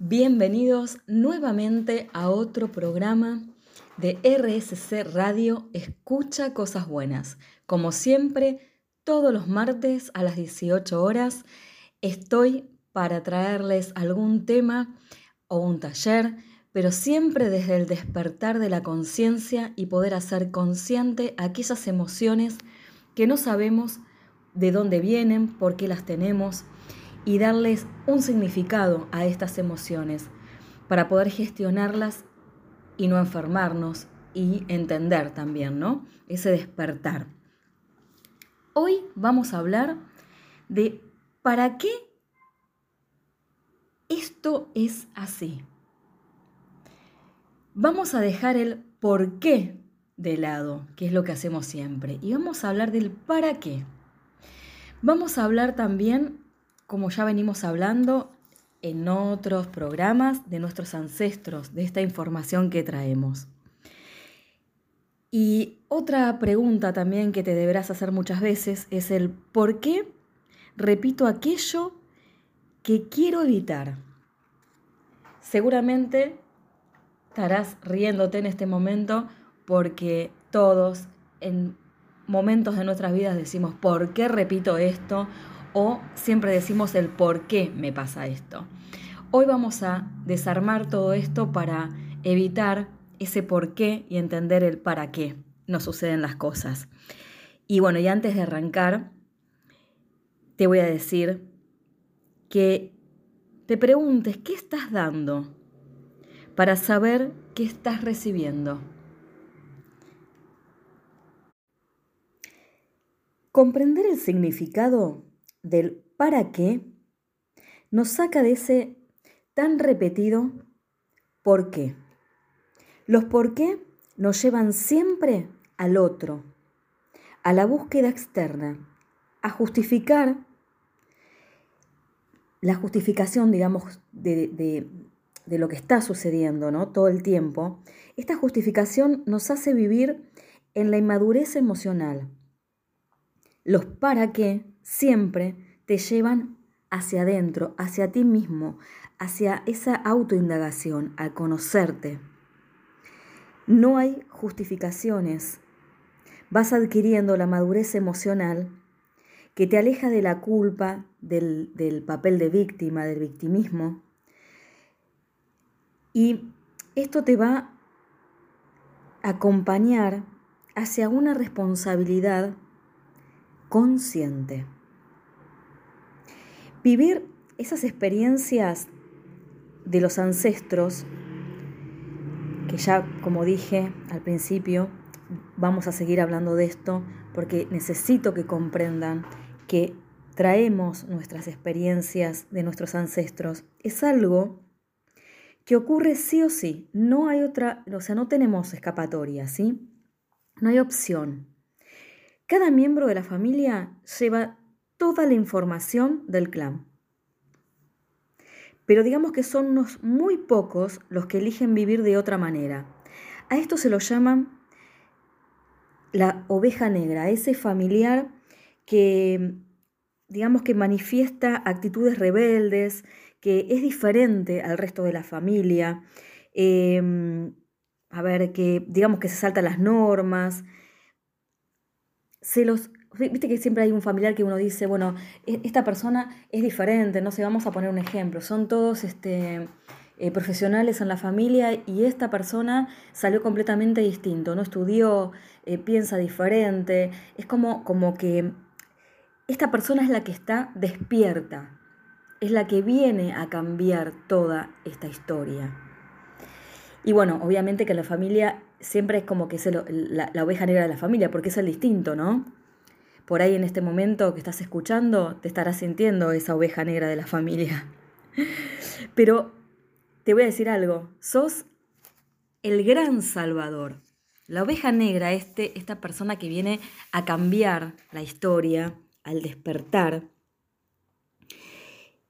Bienvenidos nuevamente a otro programa de RSC Radio Escucha Cosas Buenas. Como siempre, todos los martes a las 18 horas estoy para traerles algún tema o un taller, pero siempre desde el despertar de la conciencia y poder hacer consciente aquellas emociones que no sabemos de dónde vienen, por qué las tenemos y darles un significado a estas emociones para poder gestionarlas y no enfermarnos y entender también, ¿no? Ese despertar. Hoy vamos a hablar de para qué esto es así. Vamos a dejar el por qué de lado, que es lo que hacemos siempre, y vamos a hablar del para qué. Vamos a hablar también como ya venimos hablando en otros programas, de nuestros ancestros, de esta información que traemos. Y otra pregunta también que te deberás hacer muchas veces es el ¿por qué repito aquello que quiero evitar? Seguramente estarás riéndote en este momento porque todos en momentos de nuestras vidas decimos ¿por qué repito esto? O siempre decimos el por qué me pasa esto. Hoy vamos a desarmar todo esto para evitar ese por qué y entender el para qué nos suceden las cosas. Y bueno, y antes de arrancar, te voy a decir que te preguntes qué estás dando para saber qué estás recibiendo. Comprender el significado del para qué nos saca de ese tan repetido por qué. Los por qué nos llevan siempre al otro, a la búsqueda externa, a justificar la justificación, digamos, de, de, lo que está sucediendo, ¿no? Todo el tiempo. Esta justificación nos hace vivir en la inmadurez emocional. Los para qué siempre te llevan hacia adentro, hacia ti mismo, hacia esa autoindagación, a conocerte. No hay justificaciones. Vas adquiriendo la madurez emocional que te aleja de la culpa, del, del papel de víctima, del victimismo. Y esto te va a acompañar hacia una responsabilidad consciente. Vivir esas experiencias de los ancestros, que ya como dije al principio, vamos a seguir hablando de esto porque necesito que comprendan que traemos nuestras experiencias de nuestros ancestros. Es algo que ocurre sí o sí, no hay otra, o sea, no tenemos escapatoria, ¿sí? No hay opción. Cada miembro de la familia lleva toda la información del clan. Pero digamos que son unos muy pocos los que eligen vivir de otra manera. A esto se lo llaman la oveja negra, ese familiar que digamos que manifiesta actitudes rebeldes, que es diferente al resto de la familia, em, a ver, que digamos que se salta las normas, se los, viste que siempre hay un familiar que uno dice, bueno, e, esta persona es diferente, no sé, vamos a poner un ejemplo, son todos este, eh, profesionales en la familia y esta persona salió completamente distinto, no estudió, eh, piensa diferente, es como, como que esta persona es la que está despierta, es la que viene a cambiar toda esta historia. Y bueno, obviamente que la familia siempre es como que es la, la, oveja negra de la familia, porque es el distinto, ¿no? Por ahí en este momento que estás escuchando, te estarás sintiendo esa oveja negra de la familia. Pero te voy a decir algo, sos el gran salvador. La oveja negra, este, esta persona que viene a cambiar la historia, al despertar,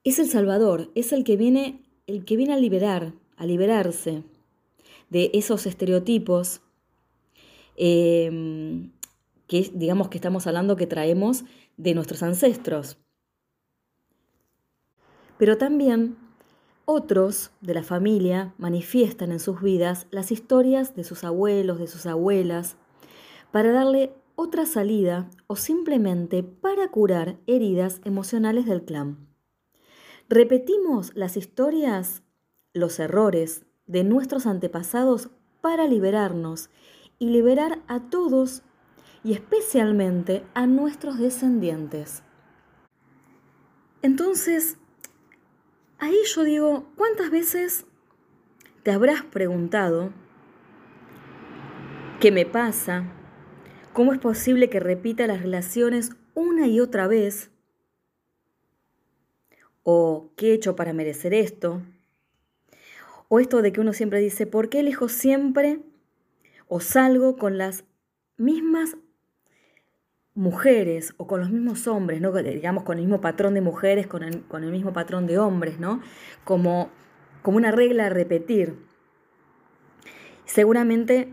es el salvador, es el que viene, el que viene a liberar, a liberarse, de esos estereotipos em, que digamos que estamos hablando que traemos de nuestros ancestros. Pero también Otros de la familia manifiestan en sus vidas las historias de sus abuelos, de sus abuelas, para darle otra salida o simplemente para curar heridas emocionales del clan. Repetimos las historias, los errores de nuestros antepasados para liberarnos y liberar a todos y especialmente a nuestros descendientes. Entonces, ahí yo digo, ¿cuántas veces te habrás preguntado qué me pasa? ¿Cómo es posible que repita las relaciones una y otra vez? ¿O qué he hecho para merecer esto? O esto de que uno siempre dice, ¿por qué elijo siempre o salgo con las mismas mujeres o con los mismos hombres, ¿no? digamos con el mismo patrón de mujeres, con el, mismo patrón de hombres, ¿no? como, como una regla a repetir. Seguramente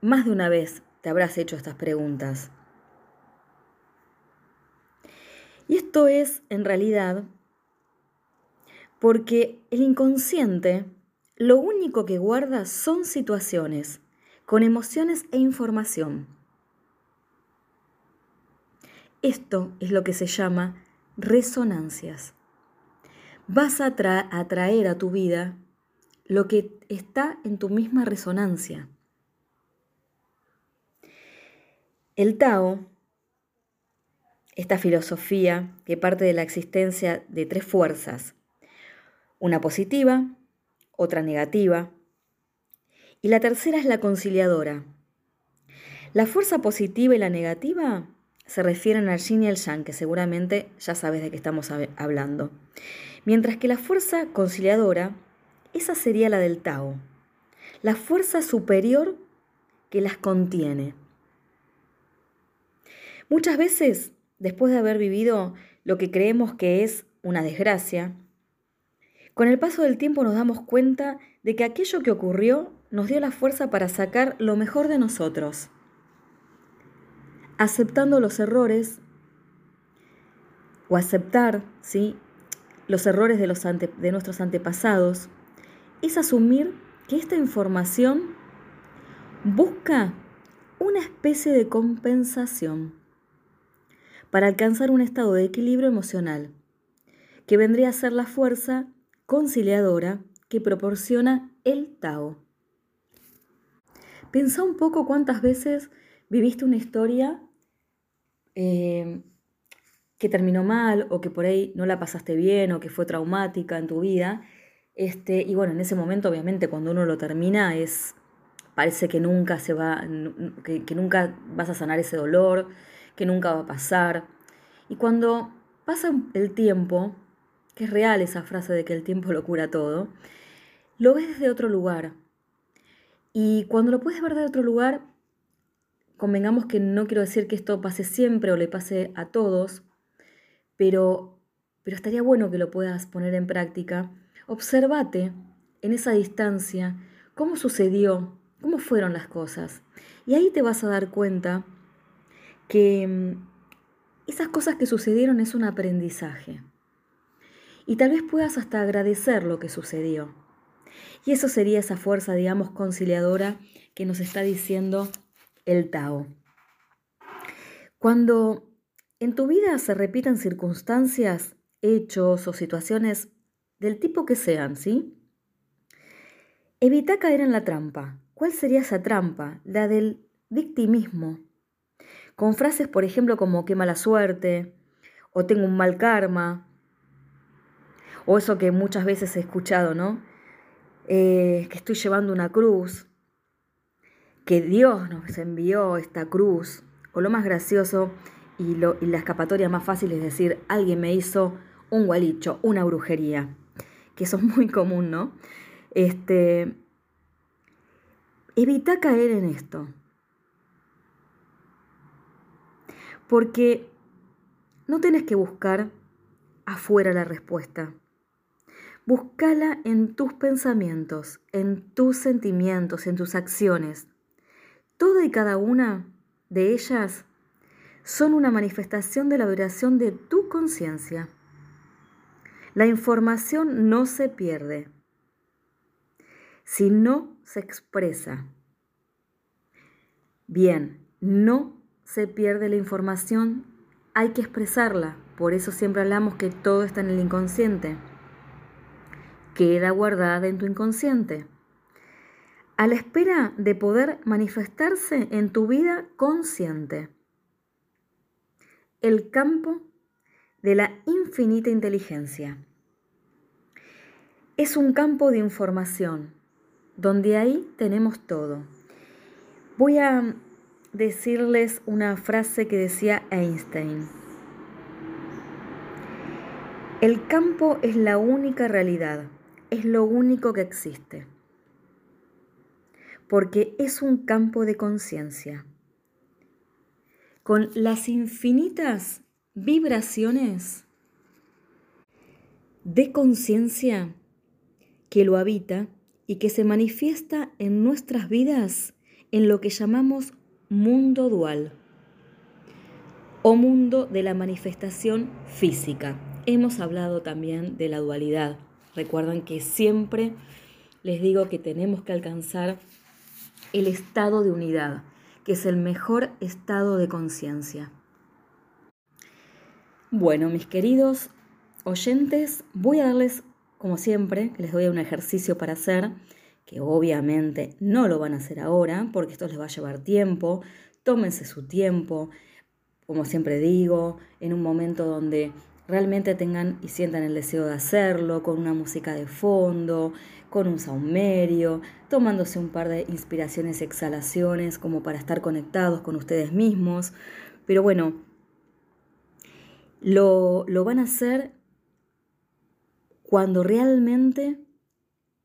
más de una vez te habrás hecho estas preguntas. Y esto es, en realidad, porque el inconsciente lo único que guarda son situaciones, con emociones e información. Esto es lo que se llama resonancias. Vas a atraer a tu vida lo que está en tu misma resonancia. El Tao, esta filosofía que parte de la existencia de tres fuerzas, una positiva, otra negativa, y la tercera es la conciliadora. La fuerza positiva y la negativa se refieren al yin y al yang, que seguramente ya sabes de qué estamos hablando. Mientras que la fuerza conciliadora, esa sería la del Tao, la fuerza superior que las contiene. Muchas veces, después de haber vivido lo que creemos que es una desgracia, con el paso del tiempo nos damos cuenta de que aquello que ocurrió nos dio la fuerza para sacar lo mejor de nosotros aceptando los errores o aceptar ¿sí? los errores de, los de nuestros antepasados es asumir que esta información busca una especie de compensación para alcanzar un estado de equilibrio emocional, que vendría a ser la fuerza conciliadora que proporciona el Tao. Pensá un poco cuántas veces viviste una historia Em, que terminó mal o que por ahí no la pasaste bien o que fue traumática en tu vida. Este, y bueno, en ese momento obviamente cuando uno lo termina es parece que nunca se va que, que nunca vas a sanar ese dolor, que nunca va a pasar. Y cuando pasa el tiempo, que es real esa frase de que el tiempo lo cura todo, lo ves desde otro lugar. Y cuando lo puedes ver de otro lugar, convengamos que no quiero decir que esto pase siempre o le pase a todos, pero, pero estaría bueno que lo puedas poner en práctica. Observate en esa distancia cómo sucedió, cómo fueron las cosas. Y ahí te vas a dar cuenta que mm, esas cosas que sucedieron es un aprendizaje. Y tal vez puedas hasta agradecer lo que sucedió. Y eso sería esa fuerza, digamos, conciliadora que nos está diciendo el Tao. Cuando en tu vida se repiten circunstancias, hechos o situaciones del tipo que sean, ¿sí? Evita caer en la trampa. ¿Cuál sería esa trampa? La del victimismo. Con frases, por ejemplo, como qué mala suerte, o tengo un mal karma, o eso que muchas veces he escuchado, ¿no? Eh, que estoy llevando una cruz, que Dios nos envió esta cruz, o lo más gracioso y, la escapatoria más fácil es decir, alguien me hizo un gualicho, una brujería, que eso es muy común, ¿no? Este, evita caer en esto, porque no tenés que buscar afuera la respuesta. Búscala en tus pensamientos, en tus sentimientos, en tus acciones. Toda y cada una de ellas son una manifestación de la vibración de tu conciencia. La información no se pierde, si no se expresa. Bien, no se pierde la información, hay que expresarla. Por eso siempre hablamos que todo está en el inconsciente. Queda guardada en tu inconsciente. A la espera de poder manifestarse en tu vida consciente. El campo de la infinita inteligencia. Es un campo de información, donde ahí tenemos todo. Voy a decirles una frase que decía Einstein. El campo es la única realidad, es lo único que existe, porque es un campo de conciencia, con las infinitas vibraciones de conciencia que lo habita y que se manifiesta en nuestras vidas en lo que llamamos mundo dual o mundo de la manifestación física. Hemos hablado también de la dualidad. Recuerdan que siempre les digo que tenemos que alcanzar el estado de unidad, que es el mejor estado de conciencia. Bueno, mis queridos oyentes, voy a darles, como siempre, les doy un ejercicio para hacer que obviamente no lo van a hacer ahora, porque esto les va a llevar tiempo, tómense su tiempo, como siempre digo, en un momento donde realmente tengan y sientan el deseo de hacerlo, con una música de fondo, con un saumerio, tomándose un par de inspiraciones exhalaciones como para estar conectados con ustedes mismos. Pero bueno, lo, lo van a hacer cuando realmente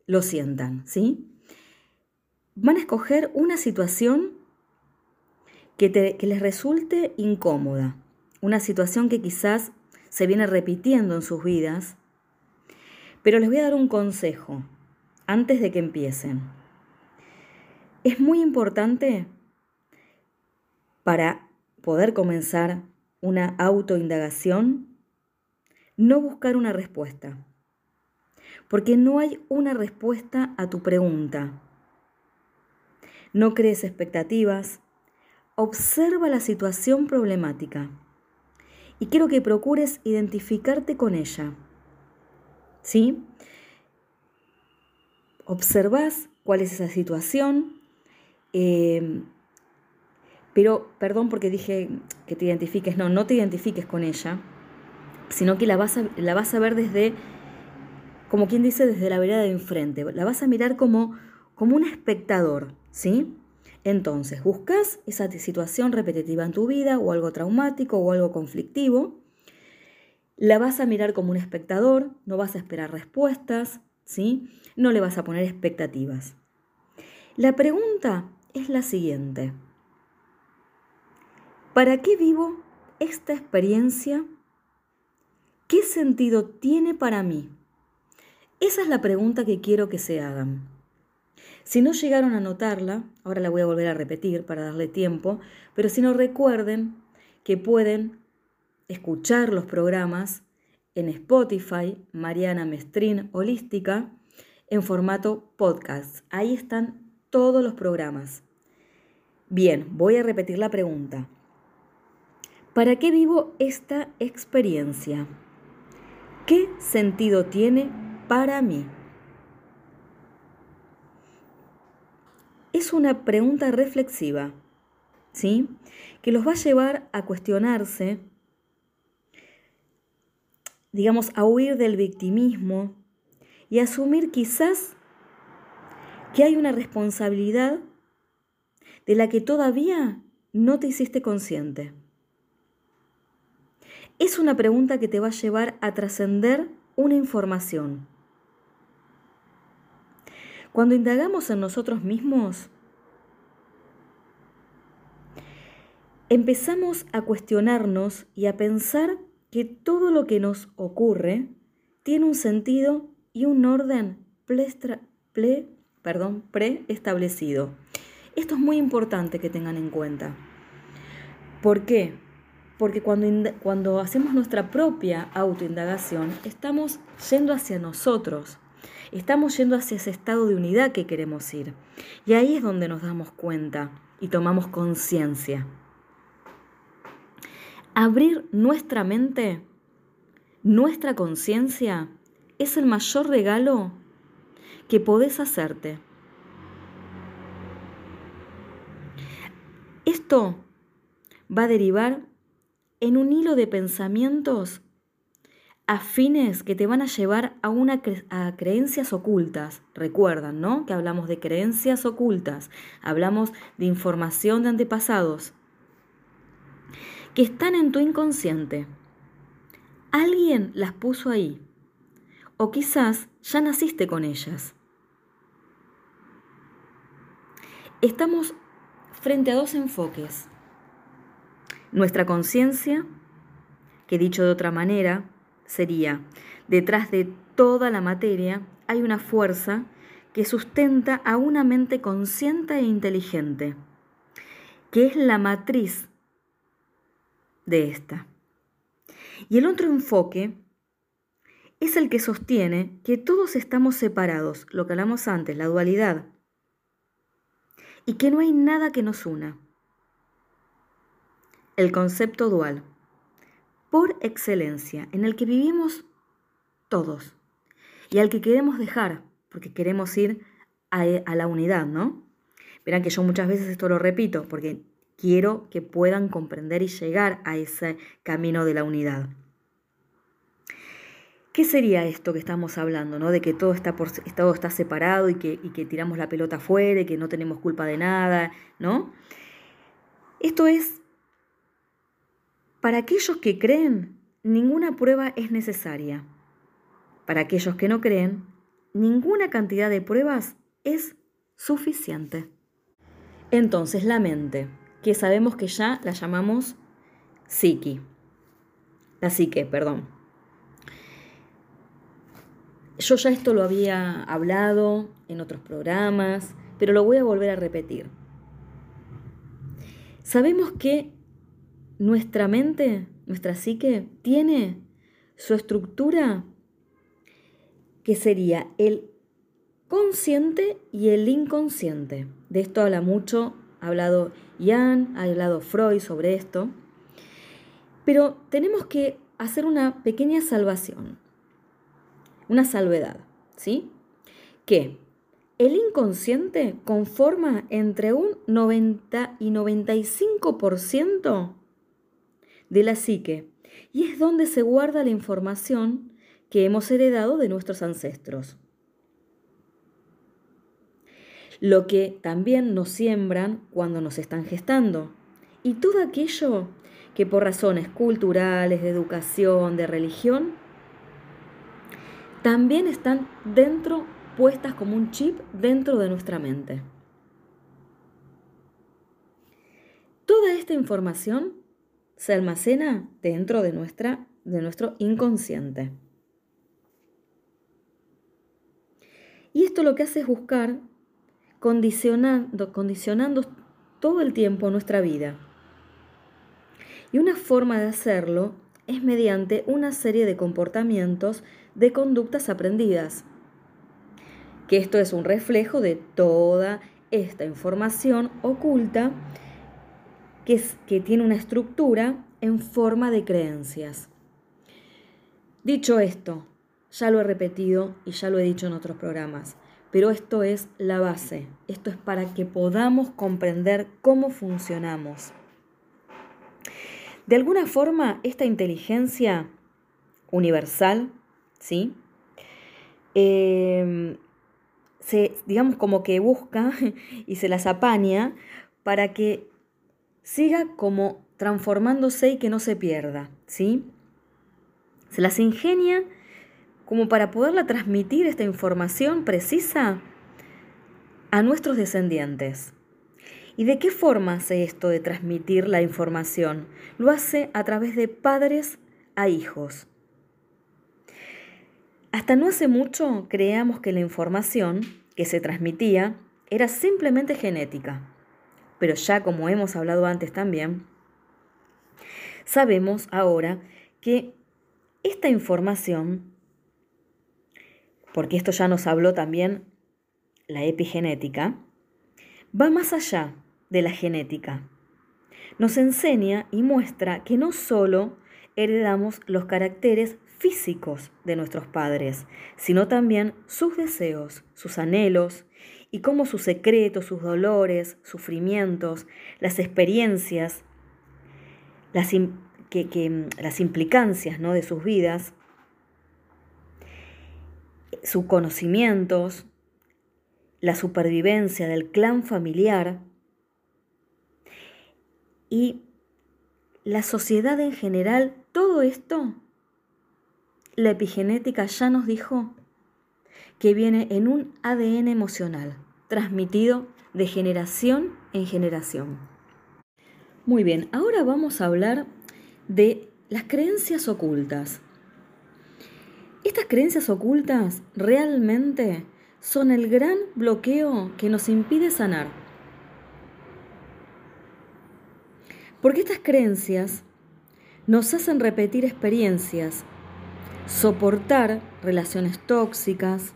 lo sientan, ¿sí? Van a escoger una situación que, que les resulte incómoda, una situación que quizás se viene repitiendo en sus vidas, pero les voy a dar un consejo antes de que empiecen. Es muy importante para poder comenzar una autoindagación no buscar una respuesta porque no hay una respuesta a tu pregunta. No crees expectativas, observa la situación problemática y quiero que procures identificarte con ella. ¿Sí? Observas cuál es esa situación, em, pero perdón porque dije que te identifiques, no, no te identifiques con ella, sino que la vas la vas a ver desde como quien dice, desde la vereda de enfrente. La vas a mirar como, como un espectador, ¿sí? Entonces, buscas esa situación repetitiva en tu vida o algo traumático o algo conflictivo. La vas a mirar como un espectador, no vas a esperar respuestas, ¿sí? No le vas a poner expectativas. La pregunta es la siguiente. ¿Para qué vivo esta experiencia? ¿Qué sentido tiene para mí? Esa es la pregunta que quiero que se hagan. Si no llegaron a notarla, ahora la voy a volver a repetir para darle tiempo, pero si no recuerden que pueden escuchar los programas en Spotify, Mariana Mestrin Holística, en formato podcast. Ahí están todos los programas. Bien, voy a repetir la pregunta. ¿Para qué vivo esta experiencia? ¿Qué sentido tiene para mí? Es una pregunta reflexiva, ¿sí? Que los va a llevar a cuestionarse, digamos, a huir del victimismo y asumir quizás que hay una responsabilidad de la que todavía no te hiciste consciente. Es una pregunta que te va a llevar a trascender una información. Cuando indagamos en nosotros mismos, empezamos a cuestionarnos y a pensar que todo lo que nos ocurre tiene un sentido y un orden preestablecido. Esto es muy importante que tengan en cuenta. ¿Por qué? porque cuando, cuando hacemos nuestra propia autoindagación, estamos yendo hacia nosotros, estamos yendo hacia ese estado de unidad que queremos ir. Y ahí es donde nos damos cuenta y tomamos conciencia. Abrir nuestra mente, nuestra conciencia, es el mayor regalo que podés hacerte. Esto va a derivar en un hilo de pensamientos afines que te van a llevar a, una a creencias ocultas. Recuerdan, ¿no? Que hablamos de creencias ocultas, hablamos de información de antepasados, que están en tu inconsciente. Alguien las puso ahí, o quizás ya naciste con ellas. Estamos frente a dos enfoques nuestra conciencia, que dicho de otra manera, sería, detrás de toda la materia hay una fuerza que sustenta a una mente consciente e inteligente, que es la matriz de esta. Y el otro enfoque es el que sostiene que todos estamos separados, lo que hablamos antes, la dualidad, y que no hay nada que nos una el concepto dual, por excelencia, en el que vivimos todos y al que queremos dejar, porque queremos ir a, la unidad, ¿no? Verán que yo muchas veces esto lo repito, porque quiero que puedan comprender y llegar a ese camino de la unidad. ¿Qué sería esto que estamos hablando, ¿no? De que todo está, por, todo está separado y que, y que tiramos la pelota afuera y que no tenemos culpa de nada, ¿no? Esto es para aquellos que creen, ninguna prueba es necesaria. Para aquellos que no creen, ninguna cantidad de pruebas es suficiente. Entonces la mente, que sabemos que ya la llamamos psiqui, la psique, perdón. Yo ya esto lo había hablado en otros programas, pero lo voy a volver a repetir. Sabemos que nuestra mente, nuestra psique, tiene su estructura que sería el consciente y el inconsciente. De esto habla mucho, ha hablado Jan, ha hablado Freud sobre esto. Pero tenemos que hacer una pequeña salvación, una salvedad, ¿sí? Que el inconsciente conforma entre un 90 y 95% de la psique y es donde se guarda la información que hemos heredado de nuestros ancestros. Lo que también nos siembran cuando nos están gestando y todo aquello que por razones culturales, de educación, de religión, también están dentro, puestas como un chip dentro de nuestra mente. Toda esta información se almacena dentro de, nuestra, de nuestro inconsciente. Y esto lo que hace es buscar condicionando, condicionando todo el tiempo nuestra vida. Y una forma de hacerlo es mediante una serie de comportamientos de conductas aprendidas. Que esto es un reflejo de toda esta información oculta que, tiene una estructura en forma de creencias. Dicho esto, ya lo he repetido y ya lo he dicho en otros programas, pero esto es la base, esto es para que podamos comprender cómo funcionamos. De alguna forma, esta inteligencia universal, ¿sí? Em, se, digamos como que busca y se las apaña para que siga como transformándose y que no se pierda, ¿sí? Se las ingenia como para poderla transmitir esta información precisa a nuestros descendientes. ¿Y de qué forma hace esto de transmitir la información? Lo hace a través de padres a hijos. Hasta no hace mucho creíamos que la información que se transmitía era simplemente genética pero ya como hemos hablado antes también, sabemos ahora que esta información, porque esto ya nos habló también la epigenética, va más allá de la genética. Nos enseña y muestra que no solo heredamos los caracteres físicos de nuestros padres, sino también sus deseos, sus anhelos y cómo sus secretos, sus dolores, sufrimientos, las experiencias, las, que, las implicancias ¿no? de sus vidas, sus conocimientos, la supervivencia del clan familiar y la sociedad en general, todo esto, la epigenética ya nos dijo que viene en un ADN emocional, transmitido de generación en generación. Muy bien, ahora vamos a hablar de las creencias ocultas. Estas creencias ocultas realmente son el gran bloqueo que nos impide sanar. Porque estas creencias nos hacen repetir experiencias, soportar relaciones tóxicas,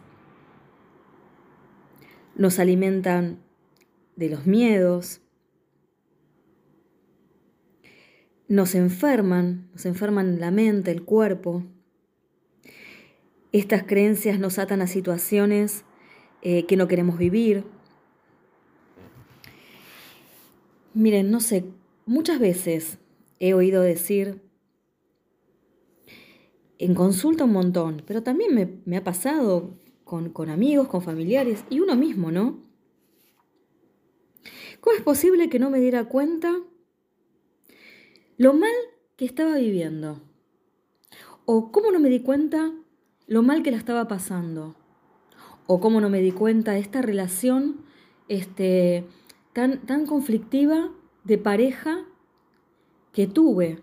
nos alimentan de los miedos, nos enferman, nos enferman la mente, el cuerpo. Estas creencias nos atan a situaciones eh, que no queremos vivir. Miren, no sé, muchas veces he oído decir en consulta un montón, pero también me, me ha pasado con, con amigos, con familiares y uno mismo, ¿no? ¿Cómo es posible que no me diera cuenta lo mal que estaba viviendo? ¿O cómo no me di cuenta lo mal que la estaba pasando? o cómo no me di cuenta de esta relación este, tan, tan conflictiva de pareja que tuve.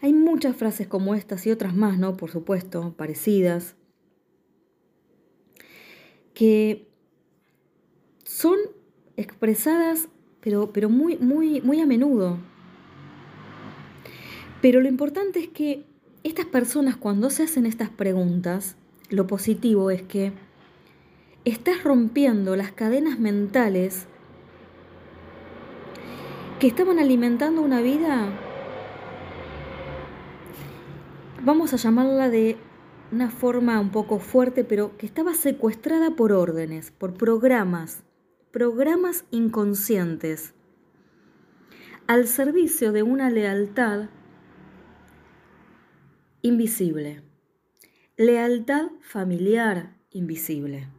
Hay muchas frases como estas y otras más, ¿no? Por supuesto, parecidas, que son expresadas, pero, pero muy, muy, muy a menudo. Pero lo importante es que estas personas cuando se hacen estas preguntas, lo positivo es que estás rompiendo las cadenas mentales que estaban alimentando una vida, vamos a llamarla de una forma un poco fuerte, pero que estaba secuestrada por órdenes, por programas, programas inconscientes, al servicio de una lealtad invisible. Lealtad familiar invisible.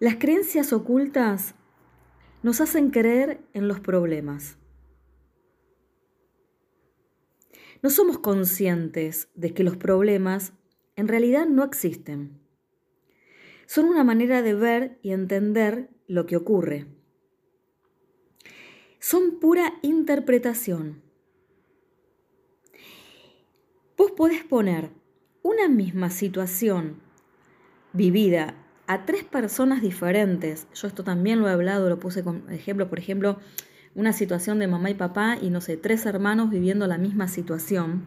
Las creencias ocultas nos hacen creer en los problemas. No somos conscientes de que los problemas en realidad no existen. Son una manera de ver y entender lo que ocurre. Son pura interpretación Vos podés poner una misma situación vivida a tres personas diferentes. Yo esto también lo he hablado, lo puse como ejemplo, por ejemplo, una situación de mamá y papá y no sé, tres hermanos viviendo la misma situación,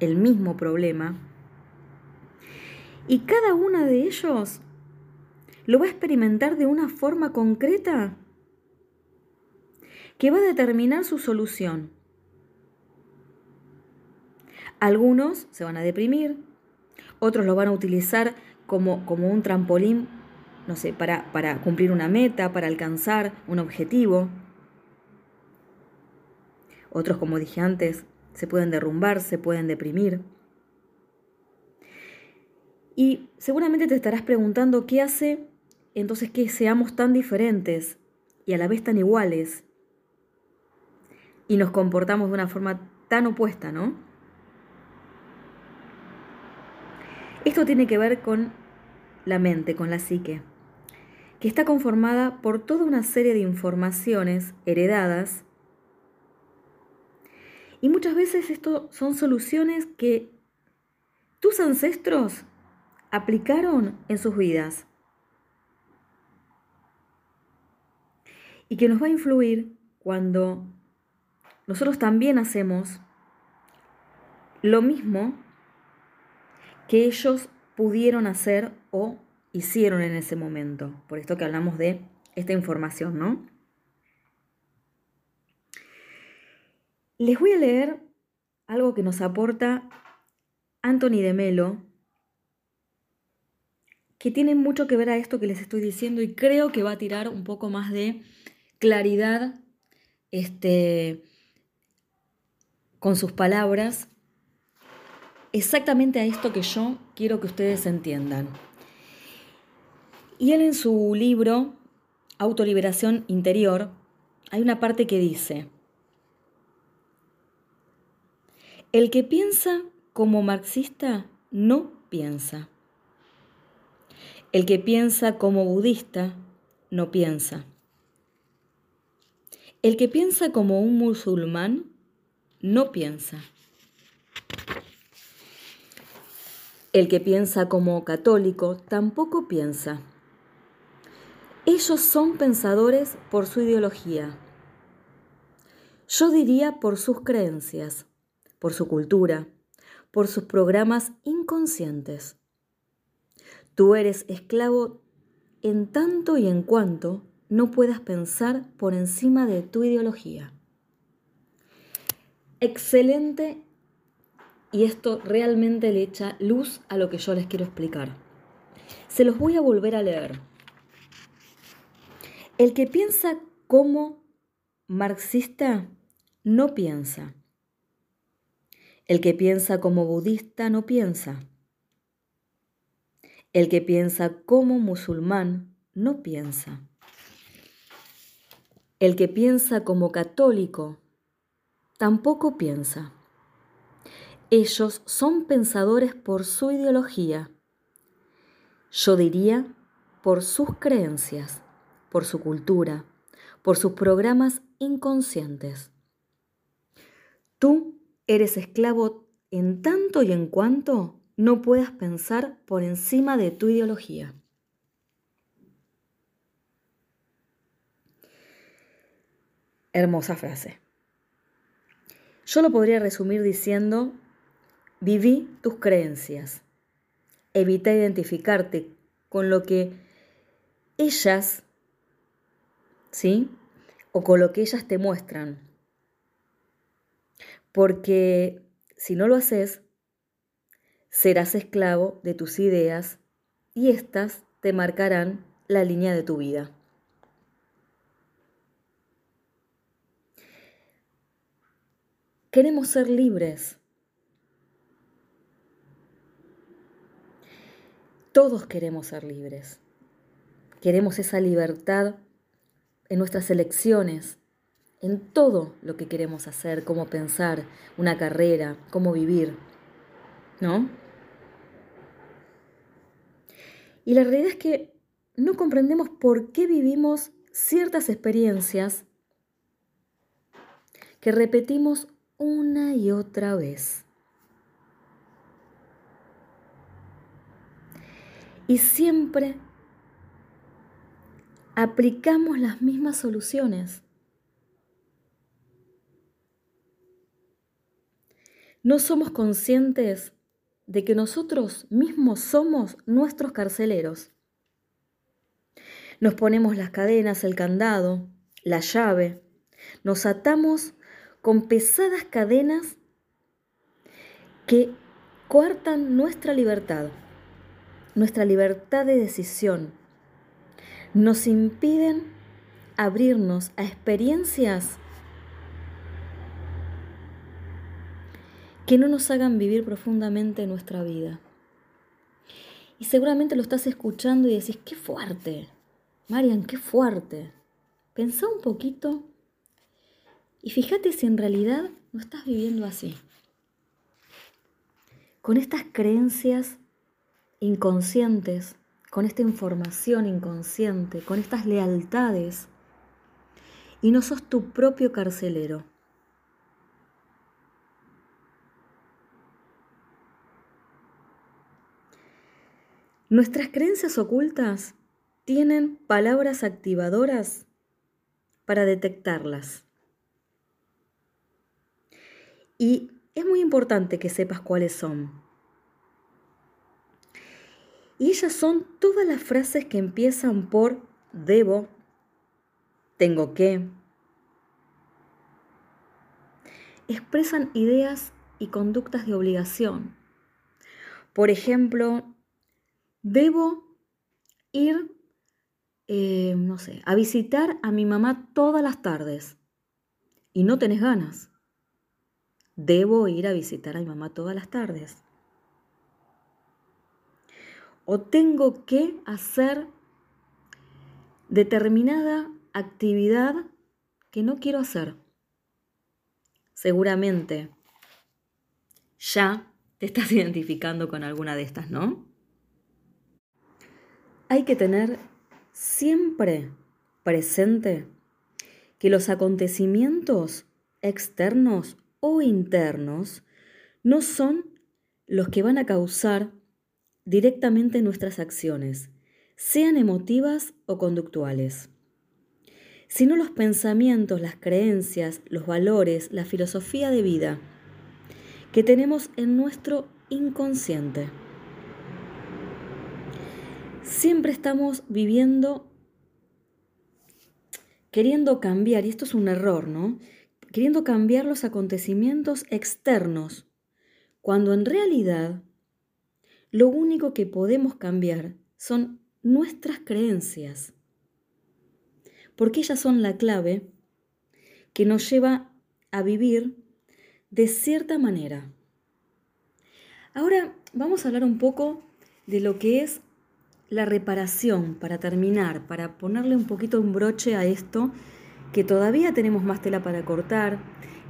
el mismo problema. Y cada uno de ellos lo va a experimentar de una forma concreta que va a determinar su solución. Algunos se van a deprimir, otros lo van a utilizar como, como un trampolín, no sé, para, para cumplir una meta, para alcanzar un objetivo. Otros, como dije antes, se pueden derrumbar, se pueden deprimir. Y seguramente te estarás preguntando qué hace entonces que seamos tan diferentes y a la vez tan iguales y nos comportamos de una forma tan opuesta, ¿no? Esto tiene que ver con la mente, con la psique, que está conformada por toda una serie de informaciones heredadas y muchas veces esto son soluciones que tus ancestros aplicaron en sus vidas. y que nos va a influir cuando nosotros también hacemos lo mismo que ellos pudieron hacer o hicieron en ese momento. Por esto que hablamos de esta información, ¿no? Les voy a leer algo que nos aporta Anthony de Melo, que tiene mucho que ver a esto que les estoy diciendo y creo que va a tirar un poco más de claridad este, con sus palabras exactamente a esto que yo quiero que ustedes entiendan. Y él en su libro, Autoliberación Interior, hay una parte que dice, el que piensa como marxista no piensa. El que piensa como budista no piensa. El que piensa como un musulmán no piensa. El que piensa como católico tampoco piensa. Ellos son pensadores por su ideología. Yo diría por sus creencias, por su cultura, por sus programas inconscientes. Tú eres esclavo en tanto y en cuanto no puedas pensar por encima de tu ideología. Excelente y esto realmente le echa luz a lo que yo les quiero explicar. Se los voy a volver a leer. El que piensa como marxista no piensa. El que piensa como budista no piensa. El que piensa como musulmán no piensa. El que piensa como católico tampoco piensa. Ellos son pensadores por su ideología. Yo diría por sus creencias, por su cultura, por sus programas inconscientes. Tú eres esclavo en tanto y en cuanto no puedas pensar por encima de tu ideología. Hermosa frase. Yo lo podría resumir diciendo Viví tus creencias. Evita identificarte con lo que ellas, ¿sí? O con lo que ellas te muestran. Porque si no lo haces, serás esclavo de tus ideas y éstas te marcarán la línea de tu vida. Queremos ser libres Todos queremos ser libres. Queremos esa libertad en nuestras elecciones, en todo lo que queremos hacer, cómo pensar, una carrera, cómo vivir, ¿no? Y la realidad es que no comprendemos por qué vivimos ciertas experiencias que repetimos una y otra vez. Y siempre aplicamos las mismas soluciones. No somos conscientes de que nosotros mismos somos nuestros carceleros. Nos ponemos las cadenas, el candado, la llave, nos atamos con pesadas cadenas que coartan nuestra libertad nuestra libertad de decisión, nos impiden abrirnos a experiencias que no nos hagan vivir profundamente nuestra vida. Y seguramente lo estás escuchando y decís, qué fuerte, Marian, qué fuerte. Pensá un poquito y fíjate si en realidad no estás viviendo así. Con estas creencias inconscientes, con esta información inconsciente, con estas lealtades, y no sos tu propio carcelero. Nuestras creencias ocultas tienen palabras activadoras para detectarlas. Y es muy importante que sepas cuáles son. Y ellas son todas las frases que empiezan por debo, tengo que. Expresan ideas y conductas de obligación. Por ejemplo, debo ir, eh, no sé, a visitar a mi mamá todas las tardes y no tenés ganas. Debo ir a visitar a mi mamá todas las tardes. O tengo que hacer determinada actividad que no quiero hacer. Seguramente ya te estás identificando con alguna de estas, ¿no? Hay que tener siempre presente que los acontecimientos externos o internos no son los que van a causar directamente nuestras acciones, sean emotivas o conductuales, sino los pensamientos, las creencias, los valores, la filosofía de vida que tenemos en nuestro inconsciente. Siempre estamos viviendo queriendo cambiar, y esto es un error, ¿no? queriendo cambiar los acontecimientos externos, cuando en realidad lo único que podemos cambiar son nuestras creencias, porque ellas son la clave que nos lleva a vivir de cierta manera. Ahora vamos a hablar un poco de lo que es la reparación para terminar, para ponerle un poquito un broche a esto que todavía tenemos más tela para cortar.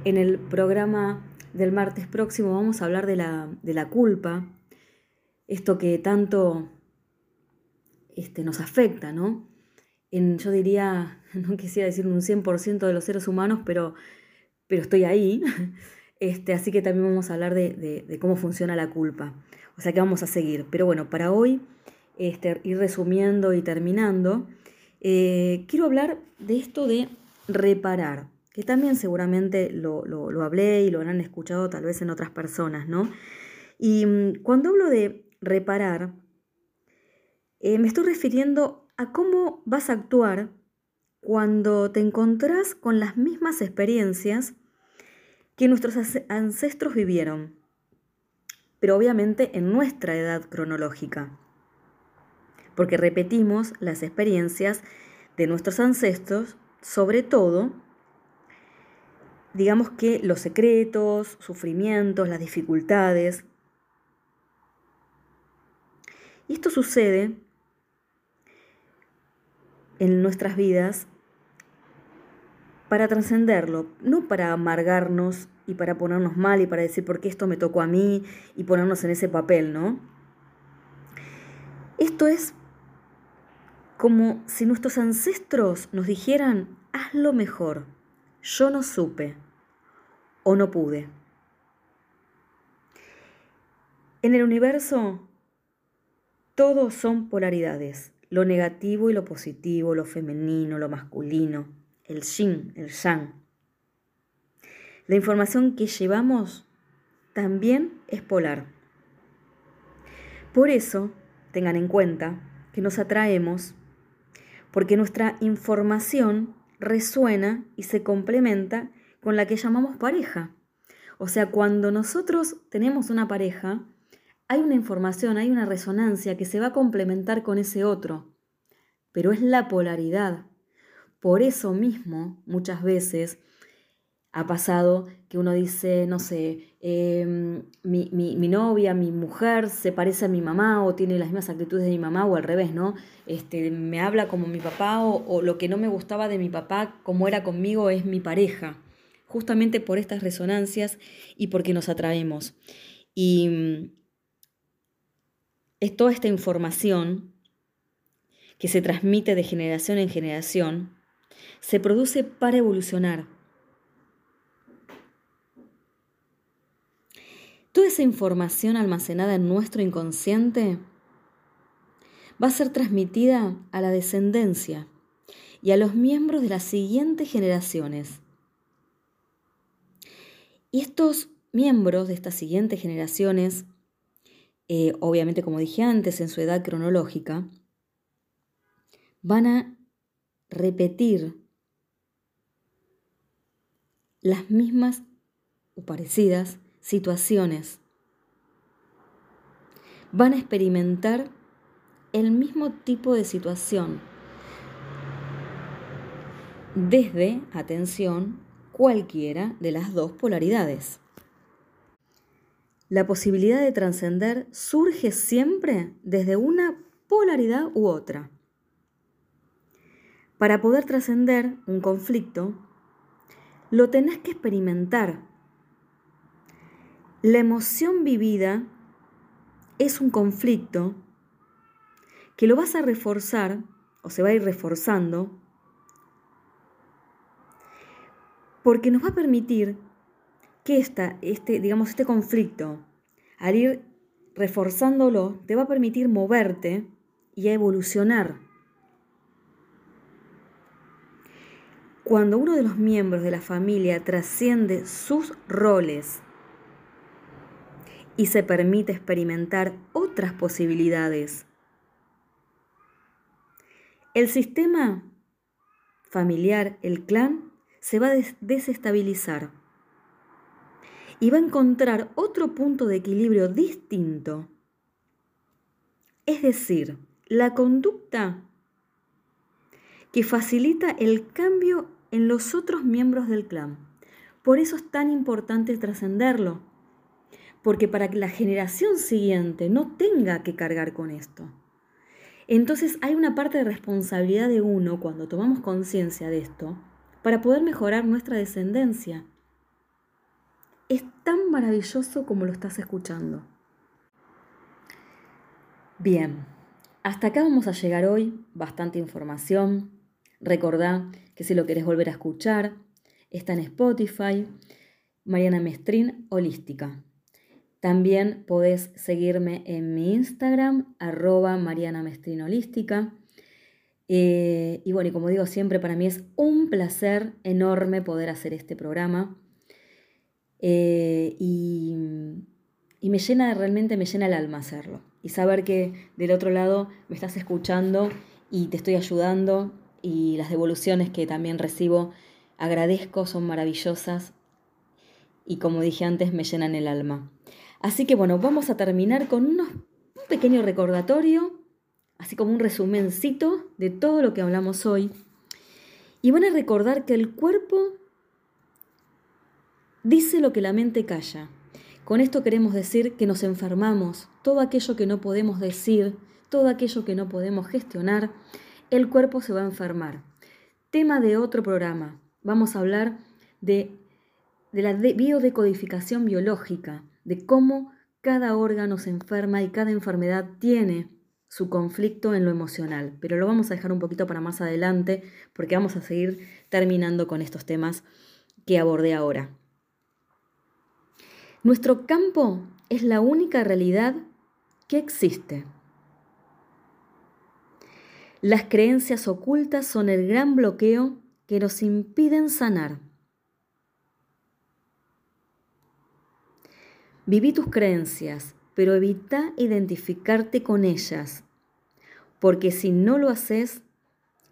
En el programa del martes próximo vamos a hablar de la, de la culpa, esto que tanto este, nos afecta, ¿no? Yo diría, no quisiera decir un 100% de los seres humanos, pero, pero estoy ahí. Este, así que también vamos a hablar de, cómo funciona la culpa. O sea que vamos a seguir. Pero bueno, para hoy, este, ir resumiendo y terminando, eh, quiero hablar de esto de reparar, que también seguramente lo, hablé y lo han escuchado tal vez en otras personas, ¿no? Y mm, cuando hablo de reparar, eh, me estoy refiriendo a cómo vas a actuar cuando te encontrás con las mismas experiencias que nuestros ancestros vivieron, pero obviamente en nuestra edad cronológica, porque repetimos las experiencias de nuestros ancestros sobre todo, digamos que los secretos, sufrimientos, las dificultades. Y esto sucede en nuestras vidas para trascenderlo, no para amargarnos y para ponernos mal y para decir por qué esto me tocó a mí y ponernos en ese papel, ¿no? Esto es como si nuestros ancestros nos dijeran, hazlo mejor, yo no supe o no pude. En el universo, todos son polaridades, lo negativo y lo positivo, lo femenino, lo masculino, el yin, el yang. La información que llevamos también es polar. Por eso, tengan en cuenta que nos atraemos porque nuestra información resuena y se complementa con la que llamamos pareja. O sea, cuando nosotros tenemos una pareja, hay una información, hay una resonancia que se va a complementar con ese otro, pero es la polaridad. Por eso mismo, muchas veces, ha pasado que uno dice, no sé, em, mi, novia, mi mujer se parece a mi mamá o tiene las mismas actitudes de mi mamá o al revés, ¿no? Este, me habla como mi papá o, o lo que no me gustaba de mi papá, como era conmigo, es mi pareja. Justamente por estas resonancias y porque nos atraemos. Y es toda esta información que se transmite de generación en generación, se produce para evolucionar Toda esa información almacenada en nuestro inconsciente va a ser transmitida a la descendencia y a los miembros de las siguientes generaciones. Y estos miembros de estas siguientes generaciones, eh, obviamente como dije antes, en su edad cronológica, van a repetir las mismas o parecidas situaciones. Van a experimentar el mismo tipo de situación desde, atención, cualquiera de las dos polaridades. La posibilidad de trascender surge siempre desde una polaridad u otra. Para poder trascender un conflicto, lo tenés que experimentar. La emoción vivida es un conflicto que lo vas a reforzar o se va a ir reforzando porque nos va a permitir que esta, este, digamos, este conflicto, al ir reforzándolo, te va a permitir moverte y a evolucionar. Cuando uno de los miembros de la familia trasciende sus roles y se permite experimentar otras posibilidades, el sistema familiar, el clan, se va a desestabilizar y va a encontrar otro punto de equilibrio distinto. Es decir, la conducta que facilita el cambio en los otros miembros del clan. Por eso es tan importante trascenderlo, porque para que la generación siguiente no tenga que cargar con esto. Entonces hay una parte de responsabilidad de uno cuando tomamos conciencia de esto para poder mejorar nuestra descendencia es tan maravilloso como lo estás escuchando. Bien, hasta acá vamos a llegar hoy, bastante información. Recordá que si lo querés volver a escuchar, está en Spotify, Mariana Mestrín Holística. También podés seguirme en mi Instagram, arroba Mariana Mestrín Holística. Eh, y bueno, y como digo siempre, para mí es un placer enorme poder hacer este programa. Eh, y, me llena, realmente me llena el alma hacerlo. Y saber que del otro lado me estás escuchando y te estoy ayudando y las devoluciones que también recibo agradezco, son maravillosas y como dije antes me llenan el alma. Así que bueno, vamos a terminar con un pequeño recordatorio, así como un resumencito de todo lo que hablamos hoy. Y van a recordar que el cuerpo dice lo que la mente calla. Con esto queremos decir que nos enfermamos, todo aquello que no podemos decir, todo aquello que no podemos gestionar, el cuerpo se va a enfermar. Tema de otro programa. Vamos a hablar de, de la biodecodificación biológica, de cómo cada órgano se enferma y cada enfermedad tiene su conflicto en lo emocional. Pero lo vamos a dejar un poquito para más adelante porque vamos a seguir terminando con estos temas que abordé ahora. Nuestro campo es la única realidad que existe. Las creencias ocultas son el gran bloqueo que nos impiden sanar. Viví tus creencias, pero evita identificarte con ellas, porque si no lo haces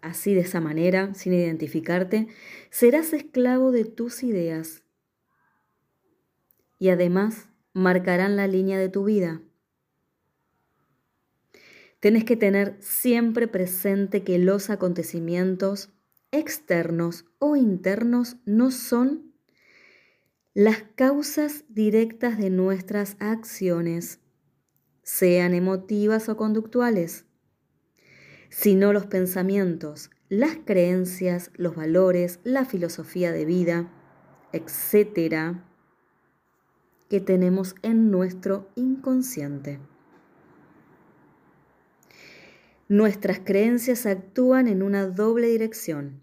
así de esa manera, sin identificarte, serás esclavo de tus ideas y además marcarán la línea de tu vida. Tienes que tener siempre presente que los acontecimientos externos o internos no son las causas directas de nuestras acciones, sean emotivas o conductuales, sino los pensamientos, las creencias, los valores, la filosofía de vida, etcétera, que tenemos en nuestro inconsciente. Nuestras creencias actúan en una doble dirección.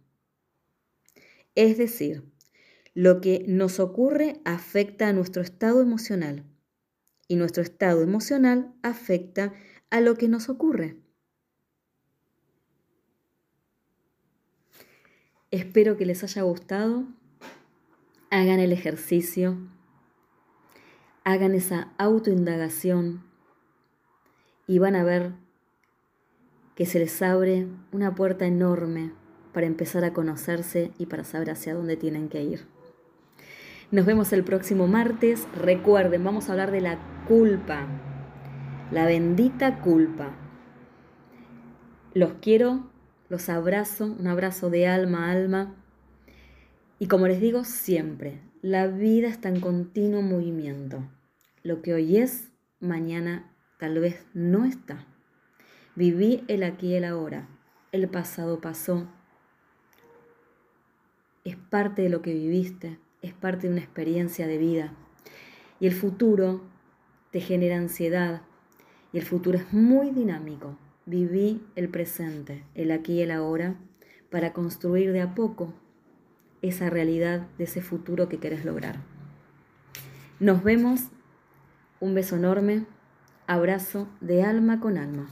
Es decir, lo que nos ocurre afecta a nuestro estado emocional y nuestro estado emocional afecta a lo que nos ocurre. Espero que les haya gustado. Hagan el ejercicio. Hagan esa autoindagación y van a ver que se les abre una puerta enorme para empezar a conocerse y para saber hacia dónde tienen que ir. Nos vemos el próximo martes. Recuerden, vamos a hablar de la culpa, la bendita culpa. Los quiero, los abrazo, un abrazo de alma a alma. Y como les digo siempre, la vida está en continuo movimiento. Lo que hoy es, mañana tal vez no está. Viví el aquí y el ahora. El pasado pasó. Es parte de lo que viviste, es parte de una experiencia de vida. Y el futuro te genera ansiedad. Y el futuro es muy dinámico. Viví el presente, el aquí y el ahora, para construir de a poco esa realidad de ese futuro que querés lograr. Nos vemos. Un beso enorme. Abrazo de alma con alma.